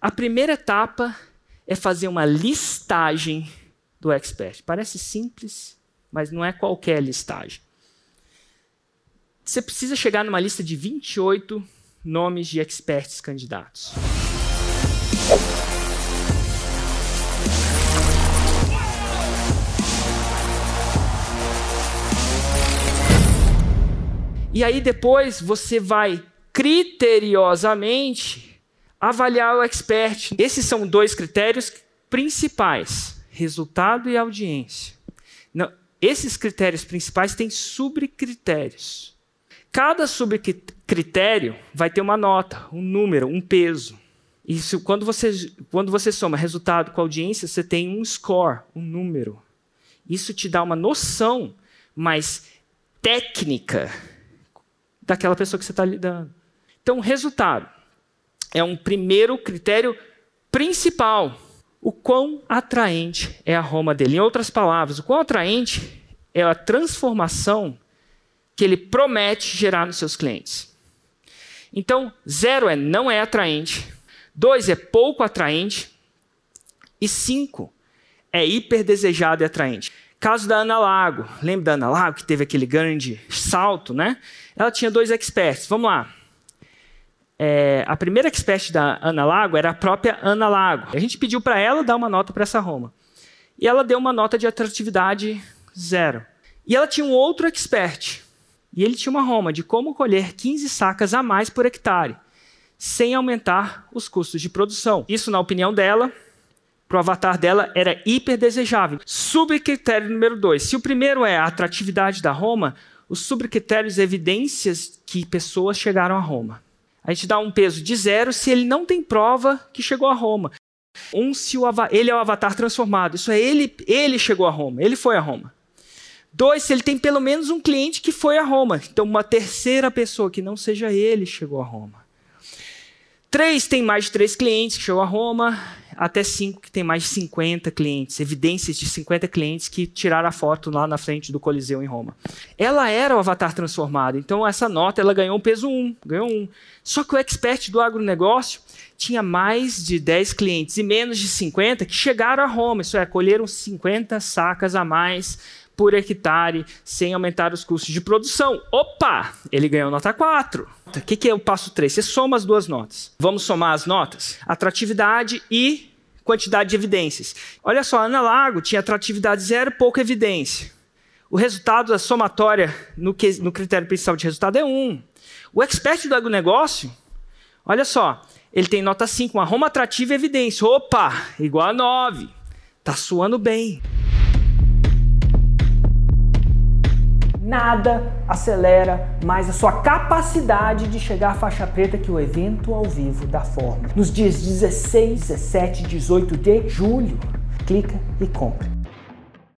A primeira etapa é fazer uma listagem do expert. Parece simples, mas não é qualquer listagem. Você precisa chegar numa lista de 28 nomes de experts candidatos. E aí depois você vai criteriosamente avaliar o expert. Esses são dois critérios principais: resultado e audiência. Não, esses critérios principais têm subcritérios. Cada subcritério vai ter uma nota, um número, um peso. Isso, quando você, quando você soma resultado com audiência, você tem um score, um número. Isso te dá uma noção mais técnica daquela pessoa que você está lidando. Então, resultado é um primeiro critério principal. O quão atraente é a Roma dele. Em outras palavras, o quão atraente é a transformação que ele promete gerar nos seus clientes. Então, zero é não é atraente, dois é pouco atraente e cinco é hiper desejado e atraente. Caso da Ana Lago, lembra da Ana Lago que teve aquele grande salto, né? Ela tinha dois experts. Vamos lá. É, a primeira expert da Ana Lago era a própria Ana Lago. A gente pediu para ela dar uma nota para essa Roma. E ela deu uma nota de atratividade zero. E ela tinha um outro expert, e ele tinha uma Roma de como colher 15 sacas a mais por hectare, sem aumentar os custos de produção. Isso, na opinião dela, para o avatar dela, era hiper desejável. Subcritério número 2. Se o primeiro é a atratividade da Roma, os subcritérios evidências que pessoas chegaram a Roma. A gente dá um peso de zero se ele não tem prova que chegou a Roma. Um, se o ele é o avatar transformado. Isso é ele, ele chegou a Roma, ele foi a Roma. Dois, se ele tem pelo menos um cliente que foi a Roma. Então, uma terceira pessoa que não seja ele chegou a Roma. Três, tem mais de três clientes que chegou a Roma. Até cinco, que tem mais de 50 clientes. Evidências de 50 clientes que tiraram a foto lá na frente do Coliseu em Roma. Ela era o avatar transformado. Então, essa nota ela ganhou um peso 1. Ganhou um. Só que o expert do agronegócio tinha mais de 10 clientes e menos de 50 que chegaram a Roma. Isso é, colheram 50 sacas a mais por hectare sem aumentar os custos de produção. Opa! Ele ganhou nota 4. O que, que é o passo 3? Você soma as duas notas. Vamos somar as notas? Atratividade e quantidade de evidências. Olha só, Ana Lago tinha atratividade zero, pouca evidência. O resultado da somatória no, que, no critério principal de resultado é 1. O expert do agronegócio, olha só, ele tem nota 5, uma Roma atrativa e evidência. Opa, igual a 9. Tá suando bem. Nada acelera mais a sua capacidade de chegar à faixa preta que o evento ao vivo da Fórmula. Nos dias 16, 17 e 18 de julho, clica e compre.